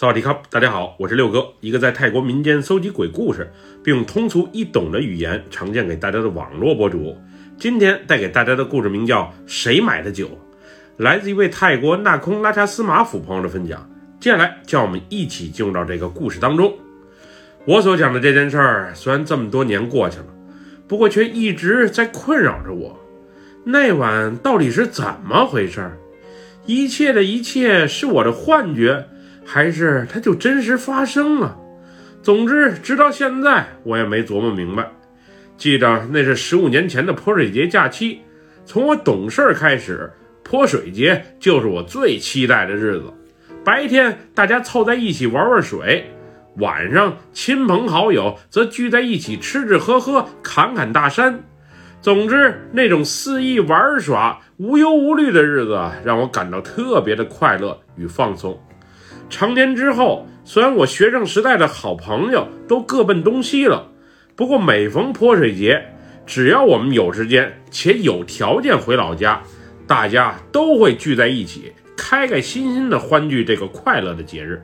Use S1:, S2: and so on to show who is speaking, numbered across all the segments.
S1: 萨瓦迪卡，大家好，我是六哥，一个在泰国民间搜集鬼故事，并用通俗易懂的语言呈现给大家的网络博主。今天带给大家的故事名叫《谁买的酒》，来自一位泰国纳空拉查斯马府朋友的分享。接下来，让我们一起进入到这个故事当中。我所讲的这件事儿，虽然这么多年过去了，不过却一直在困扰着我。那晚到底是怎么回事？一切的一切是我的幻觉？还是它就真实发生了。总之，直到现在我也没琢磨明白。记得那是十五年前的泼水节假期，从我懂事开始，泼水节就是我最期待的日子。白天大家凑在一起玩玩水，晚上亲朋好友则聚在一起吃吃喝喝，侃侃大山。总之，那种肆意玩耍、无忧无虑的日子，让我感到特别的快乐与放松。成年之后，虽然我学生时代的好朋友都各奔东西了，不过每逢泼水节，只要我们有时间且有条件回老家，大家都会聚在一起，开开心心的欢聚这个快乐的节日。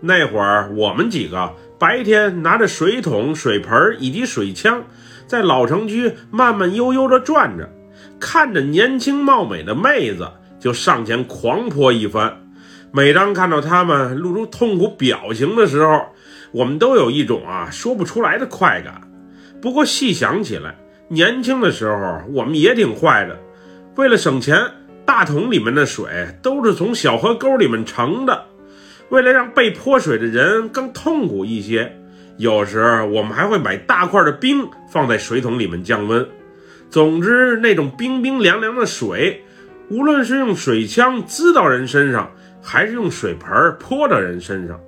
S1: 那会儿，我们几个白天拿着水桶、水盆以及水枪，在老城区慢慢悠悠地转着，看着年轻貌美的妹子，就上前狂泼一番。每当看到他们露出痛苦表情的时候，我们都有一种啊说不出来的快感。不过细想起来，年轻的时候我们也挺坏的。为了省钱，大桶里面的水都是从小河沟里面盛的。为了让被泼水的人更痛苦一些，有时我们还会买大块的冰放在水桶里面降温。总之，那种冰冰凉凉的水，无论是用水枪滋到人身上，还是用水盆泼到人身上，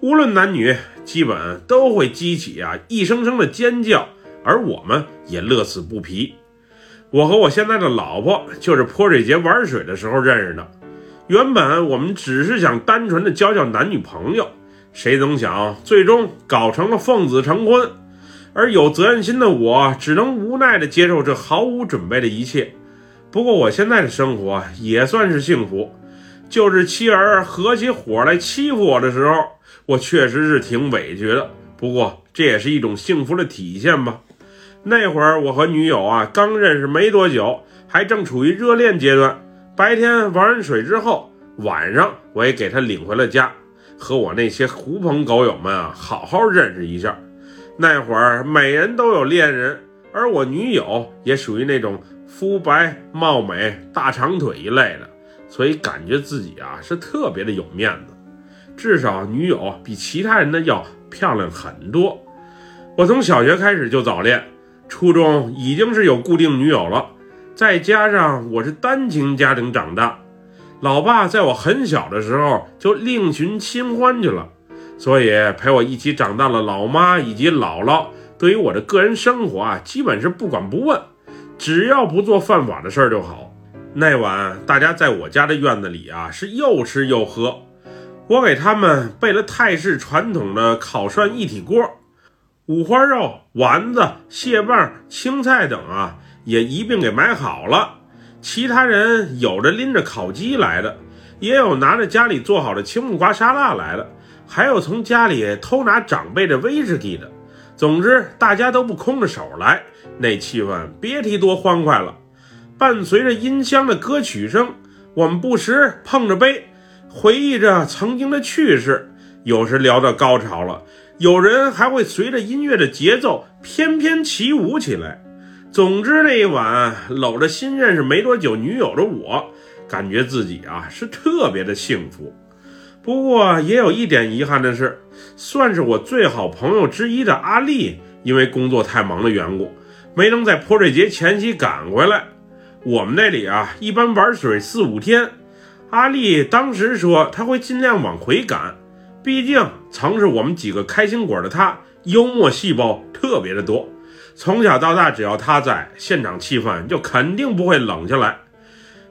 S1: 无论男女，基本都会激起啊一声声的尖叫，而我们也乐此不疲。我和我现在的老婆就是泼水节玩水的时候认识的。原本我们只是想单纯的交交男女朋友，谁曾想最终搞成了奉子成婚。而有责任心的我只能无奈的接受这毫无准备的一切。不过我现在的生活也算是幸福。就是妻儿合起伙来欺负我的时候，我确实是挺委屈的。不过这也是一种幸福的体现吧。那会儿我和女友啊刚认识没多久，还正处于热恋阶段。白天玩完水之后，晚上我也给她领回了家，和我那些狐朋狗友们啊好好认识一下。那会儿每人都有恋人，而我女友也属于那种肤白貌美、大长腿一类的。所以感觉自己啊是特别的有面子，至少女友比其他人的要漂亮很多。我从小学开始就早恋，初中已经是有固定女友了，再加上我是单亲家庭长大，老爸在我很小的时候就另寻新欢去了，所以陪我一起长大的老妈以及姥姥对于我的个人生活啊基本是不管不问，只要不做犯法的事儿就好。那晚，大家在我家的院子里啊，是又吃又喝。我给他们备了泰式传统的烤涮一体锅，五花肉、丸子、蟹棒、青菜等啊，也一并给买好了。其他人有着拎着烤鸡来的，也有拿着家里做好的青木瓜沙拉来的，还有从家里偷拿长辈的威士忌的。总之，大家都不空着手来，那气氛别提多欢快了。伴随着音箱的歌曲声，我们不时碰着杯，回忆着曾经的趣事。有时聊到高潮了，有人还会随着音乐的节奏翩翩起舞起来。总之，那一晚搂着新认识没多久女友的我，感觉自己啊是特别的幸福。不过，也有一点遗憾的是，算是我最好朋友之一的阿丽，因为工作太忙的缘故，没能在泼水节前夕赶回来。我们那里啊，一般玩水四五天。阿丽当时说，他会尽量往回赶，毕竟曾是我们几个开心果的他，幽默细胞特别的多。从小到大，只要他在现场，气氛就肯定不会冷下来。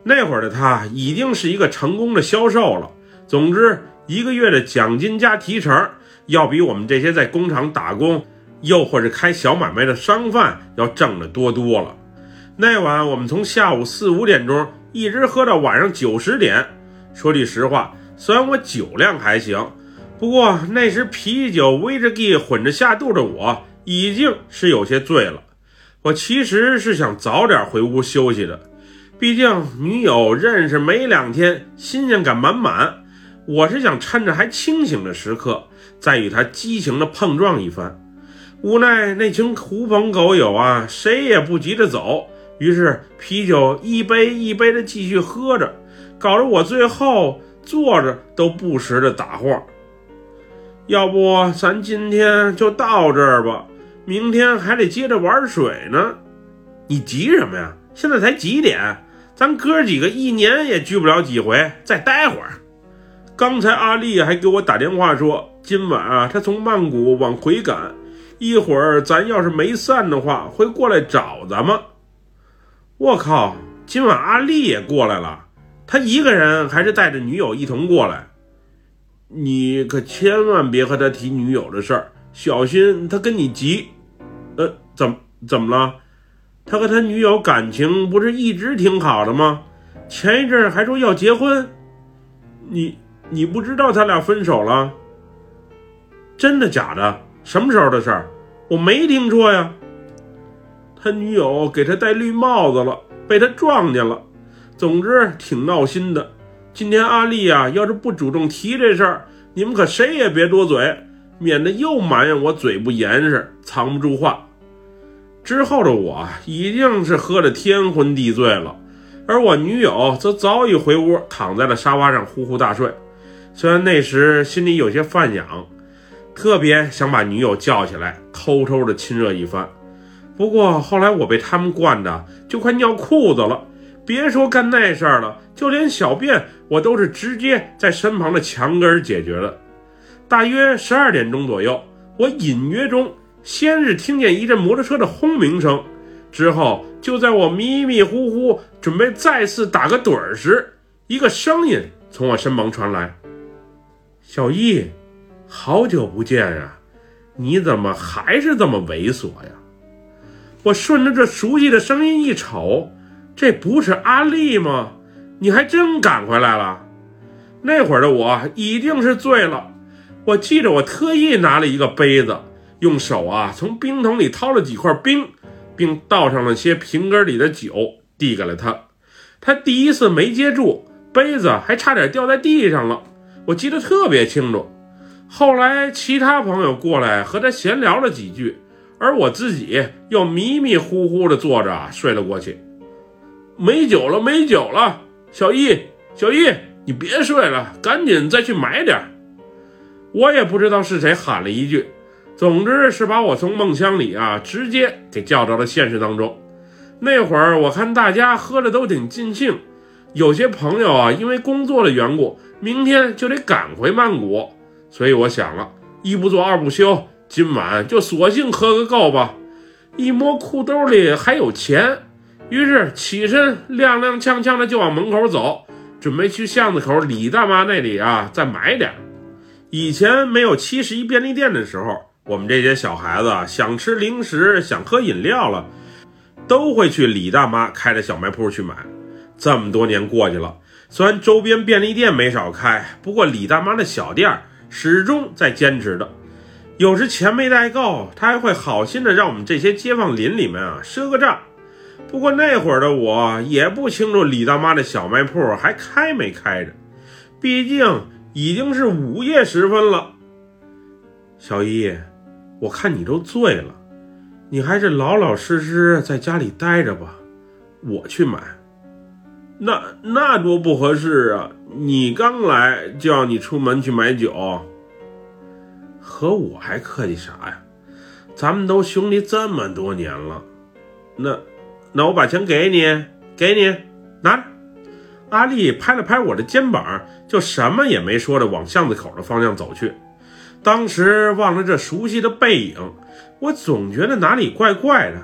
S1: 那会儿的他已经是一个成功的销售了。总之，一个月的奖金加提成，要比我们这些在工厂打工，又或者开小买卖的商贩要挣得多多了。那晚我们从下午四五点钟一直喝到晚上九十点。说句实话，虽然我酒量还行，不过那时啤酒、威士忌混着下肚的我，已经是有些醉了。我其实是想早点回屋休息的，毕竟女友认识没两天，新鲜感满满。我是想趁着还清醒的时刻，再与她激情的碰撞一番。无奈那群狐朋狗友啊，谁也不急着走，于是啤酒一杯一杯的继续喝着，搞得我最后坐着都不时的打晃。要不咱今天就到这儿吧，明天还得接着玩水呢。你急什么呀？现在才几点？咱哥几个一年也聚不了几回，再待会儿。刚才阿丽还给我打电话说，今晚啊，她从曼谷往回赶，一会儿咱要是没散的话，会过来找咱们。我靠，今晚阿丽也过来了，他一个人还是带着女友一同过来？你可千万别和他提女友的事儿，小心他跟你急。呃，怎怎么了？他和他女友感情不是一直挺好的吗？前一阵还说要结婚。你你不知道他俩分手了？真的假的？什么时候的事儿？我没听说呀。他女友给他戴绿帽子了，被他撞见了。总之挺闹心的。今天阿丽啊，要是不主动提这事儿，你们可谁也别多嘴，免得又埋怨我嘴不严实，藏不住话。之后的我已经是喝得天昏地醉了，而我女友则早已回屋，躺在了沙发上呼呼大睡。虽然那时心里有些犯痒，特别想把女友叫起来偷偷的亲热一番，不过后来我被他们惯的就快尿裤子了。别说干那事儿了，就连小便我都是直接在身旁的墙根解决的。大约十二点钟左右，我隐约中先是听见一阵摩托车的轰鸣声，之后就在我迷迷糊糊准备再次打个盹儿时，一个声音从我身旁传来：“小易，好久不见呀，你怎么还是这么猥琐呀？”我顺着这熟悉的声音一瞅。这不是阿丽吗？你还真赶回来了。那会儿的我一定是醉了。我记得我特意拿了一个杯子，用手啊从冰桶里掏了几块冰，并倒上了些瓶根里的酒，递给了他。他第一次没接住，杯子还差点掉在地上了。我记得特别清楚。后来其他朋友过来和他闲聊了几句，而我自己又迷迷糊糊的坐着睡了过去。没酒了，没酒了！小易，小易，你别睡了，赶紧再去买点我也不知道是谁喊了一句，总之是把我从梦乡里啊直接给叫到了现实当中。那会儿我看大家喝的都挺尽兴，有些朋友啊因为工作的缘故，明天就得赶回曼谷，所以我想了一不做二不休，今晚就索性喝个够吧。一摸裤兜里还有钱。于是起身，踉踉跄跄的就往门口走，准备去巷子口李大妈那里啊再买点。以前没有七十一便利店的时候，我们这些小孩子想吃零食、想喝饮料了，都会去李大妈开的小卖铺去买。这么多年过去了，虽然周边便利店没少开，不过李大妈的小店始终在坚持的。有时钱没带够，他还会好心的让我们这些街坊邻里们啊赊个账。不过那会儿的我也不清楚李大妈的小卖铺还开没开着，毕竟已经是午夜时分了。小一，我看你都醉了，你还是老老实实在家里待着吧，我去买。那那多不合适啊！你刚来就要你出门去买酒，和我还客气啥呀？咱们都兄弟这么多年了，那。那我把钱给你，给你，拿着。阿丽拍了拍我的肩膀，就什么也没说的往巷子口的方向走去。当时望着这熟悉的背影，我总觉得哪里怪怪的。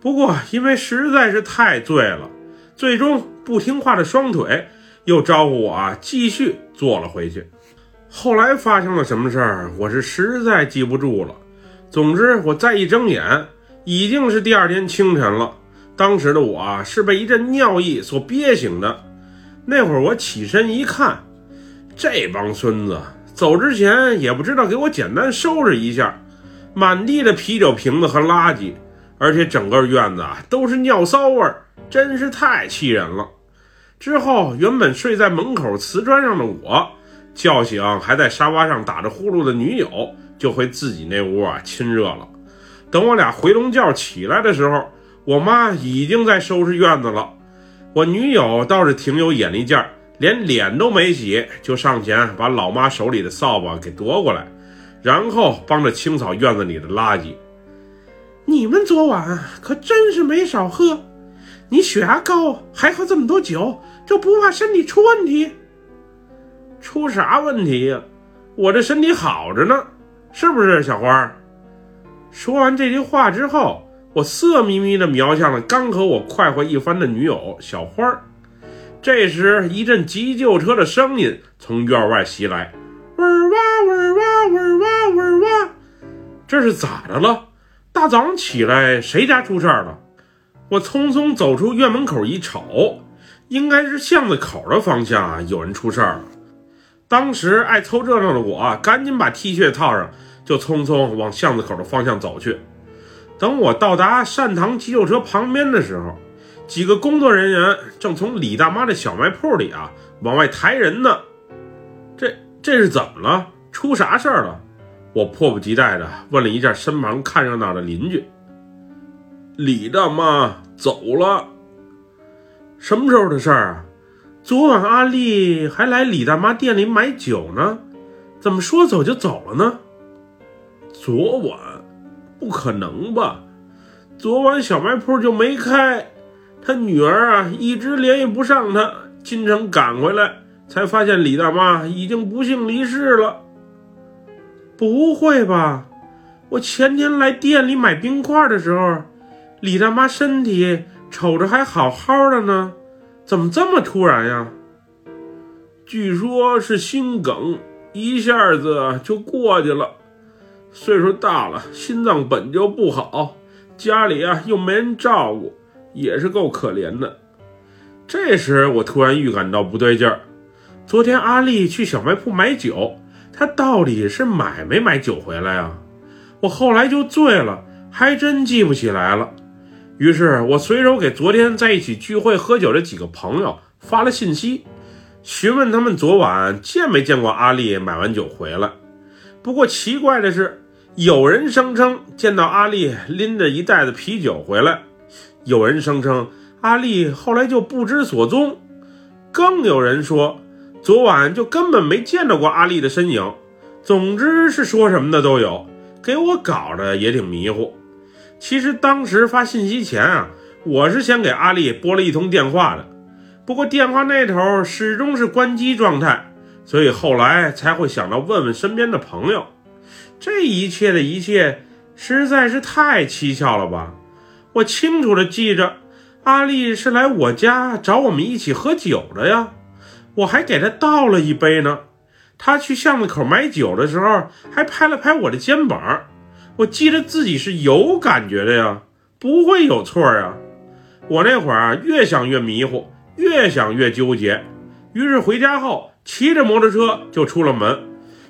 S1: 不过因为实在是太醉了，最终不听话的双腿又招呼我，继续坐了回去。后来发生了什么事儿，我是实在记不住了。总之，我再一睁眼，已经是第二天清晨了。当时的我，是被一阵尿意所憋醒的。那会儿我起身一看，这帮孙子走之前也不知道给我简单收拾一下，满地的啤酒瓶子和垃圾，而且整个院子啊都是尿骚味儿，真是太气人了。之后，原本睡在门口瓷砖上的我，叫醒还在沙发上打着呼噜的女友，就回自己那屋啊亲热了。等我俩回笼觉起来的时候，我妈已经在收拾院子了。我女友倒是挺有眼力劲儿，连脸都没洗，就上前把老妈手里的扫把给夺过来，然后帮着清扫院子里的垃圾。
S2: 你们昨晚可真是没少喝，你血压高还喝这么多酒。就不怕身体出问题？
S1: 出啥问题呀？我这身体好着呢，是不是小花？说完这句话之后，我色眯眯地瞄向了刚和我快活一番的女友小花。这时，一阵急救车的声音从院外袭来，
S2: 嗡哇嗡哇哇哇，
S1: 这是咋的了？大早上起来，谁家出事儿了？我匆匆走出院门口一瞅。应该是巷子口的方向，有人出事儿了。当时爱凑热闹的我，赶紧把 T 恤套上，就匆匆往巷子口的方向走去。等我到达善堂急救车旁边的时候，几个工作人员正从李大妈的小卖铺里啊往外抬人呢。这这是怎么了？出啥事儿了？我迫不及待地问了一下身旁看热闹的邻居。李大妈走了。什么时候的事儿啊？昨晚阿丽还来李大妈店里买酒呢，怎么说走就走了呢？昨晚，不可能吧？昨晚小卖铺就没开，他女儿啊一直联系不上他，今晨赶回来才发现李大妈已经不幸离世了。
S2: 不会吧？我前天来店里买冰块的时候，李大妈身体。瞅着还好好的呢，怎么这么突然呀？
S1: 据说是心梗，一下子就过去了。岁数大了，心脏本就不好，家里啊又没人照顾，也是够可怜的。这时我突然预感到不对劲儿。昨天阿丽去小卖铺买酒，她到底是买没买酒回来啊？我后来就醉了，还真记不起来了。于是我随手给昨天在一起聚会喝酒的几个朋友发了信息，询问他们昨晚见没见过阿丽买完酒回来。不过奇怪的是，有人声称见到阿丽拎着一袋子啤酒回来，有人声称阿丽后来就不知所踪，更有人说昨晚就根本没见到过阿丽的身影。总之是说什么的都有，给我搞得也挺迷糊。其实当时发信息前啊，我是先给阿丽拨了一通电话的，不过电话那头始终是关机状态，所以后来才会想到问问身边的朋友。这一切的一切实在是太蹊跷了吧！我清楚的记着，阿丽是来我家找我们一起喝酒的呀，我还给她倒了一杯呢。她去巷子口买酒的时候，还拍了拍我的肩膀。我记得自己是有感觉的呀，不会有错呀。我那会儿啊，越想越迷糊，越想越纠结。于是回家后，骑着摩托车就出了门。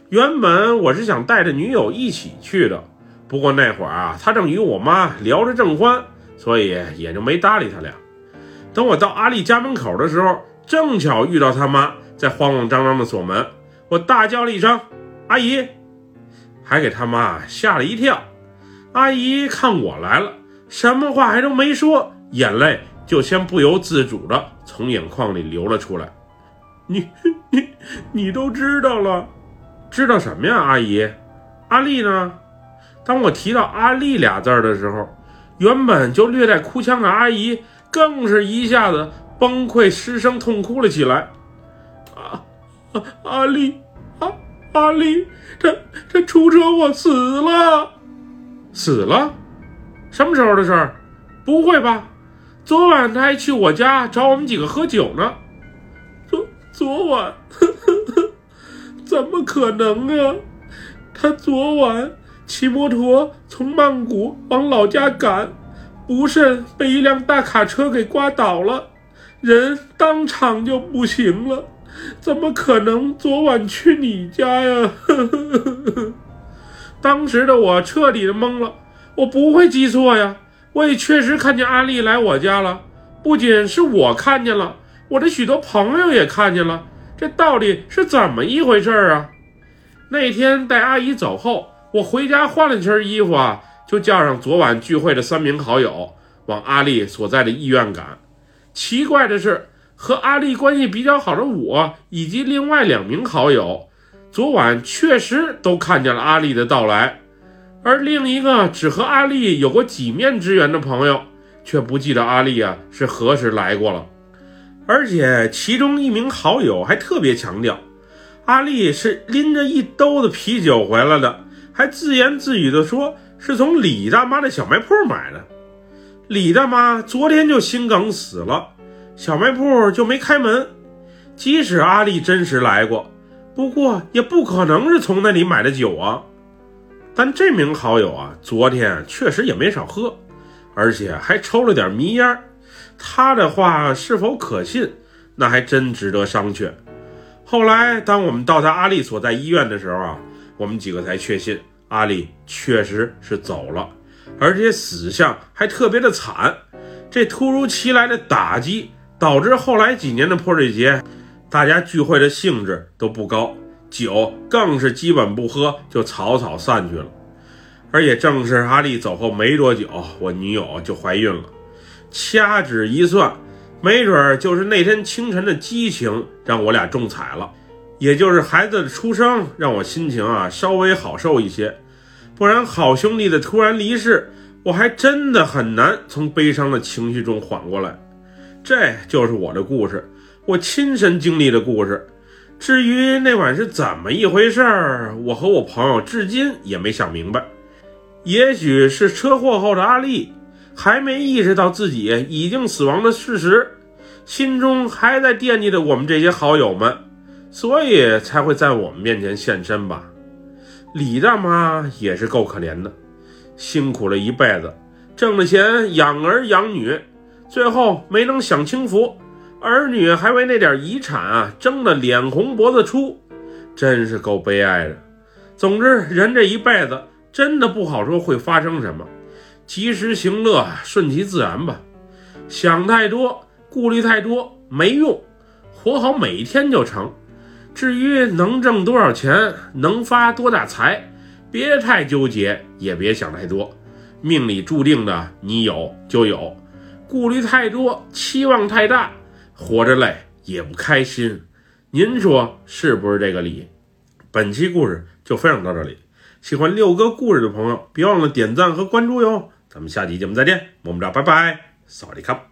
S1: 原本我是想带着女友一起去的，不过那会儿啊，她正与我妈聊着正欢，所以也就没搭理他俩。等我到阿丽家门口的时候，正巧遇到他妈在慌慌张张的锁门，我大叫了一声：“阿姨！”还给他妈吓了一跳，阿姨看我来了，什么话还都没说，眼泪就先不由自主的从眼眶里流了出来。你你你都知道了，知道什么呀？阿姨，阿丽呢？当我提到阿丽俩字的时候，原本就略带哭腔的阿姨更是一下子崩溃失声痛哭了起来。啊啊，阿丽啊。阿丽，这这出车祸死了，死了，什么时候的事儿？不会吧？昨晚他还去我家找我们几个喝酒呢。昨昨晚，呵呵呵，怎么可能啊？他昨晚骑摩托从曼谷往老家赶，不慎被一辆大卡车给刮倒了，人当场就不行了。
S2: 怎么可能昨晚去你家呀？当时的我彻底的懵了，我不会记错呀，我也确实看见阿丽来我家了。不仅是我看见了，我的许多朋友也看见了。这到底是怎么一回事啊？那天带阿姨走后，我回家换了身衣服啊，就叫上昨晚聚会的三名好友，往阿丽所在的医院赶。奇怪的是，和阿丽关系比较好的我以及另外两名好友，昨晚确实都看见了阿丽的到来，而另一个只和阿丽有过几面之缘的朋友。却不记得阿丽啊是何时来过了，而且其中一名好友还特别强调，阿丽是拎着一兜子啤酒回来的，还自言自语地说是从李大妈的小卖铺买的。李大妈昨天就心梗死了，小卖铺就没开门。即使阿丽真实来过，不过也不可能是从那里买的酒啊。但这名好友啊，昨天确实也没少喝。而且还抽了点迷烟他的话是否可信，那还真值得商榷。后来，当我们到达阿丽所在医院的时候啊，我们几个才确信阿丽确实是走了，而且死相还特别的惨。这突如其来的打击，导致后来几年的泼水节，大家聚会的兴致都不高，酒更是基本不喝，就草草散去了。而也正是阿丽走后没多久，我女友就怀孕了。掐指一算，没准儿就是那天清晨的激情让我俩中彩了，也就是孩子的出生让我心情啊稍微好受一些。不然好兄弟的突然离世，我还真的很难从悲伤的情绪中缓过来。这就是我的故事，我亲身经历的故事。至于那晚是怎么一回事儿，我和我朋友至今也没想明白。也许是车祸后的阿丽还没意识到自己已经死亡的事实，心中还在惦记着我们这些好友们，所以才会在我们面前现身吧。李大妈也是够可怜的，辛苦了一辈子，挣了钱养儿养女，最后没能享清福，儿女还为那点遗产啊争得脸红脖子粗，真是够悲哀的。总之，人这一辈子。真的不好说会发生什么，及时行乐，顺其自然吧。想太多，顾虑太多没用，活好每一天就成。至于能挣多少钱，能发多大财，别太纠结，也别想太多。命里注定的，你有就有。顾虑太多，期望太大，活着累也不开心。您说是不是这个理？本期故事就分享到这里。喜欢六哥故事的朋友，别忘了点赞和关注哟！咱们下期节目再见，么么哒，拜拜，扫地卡。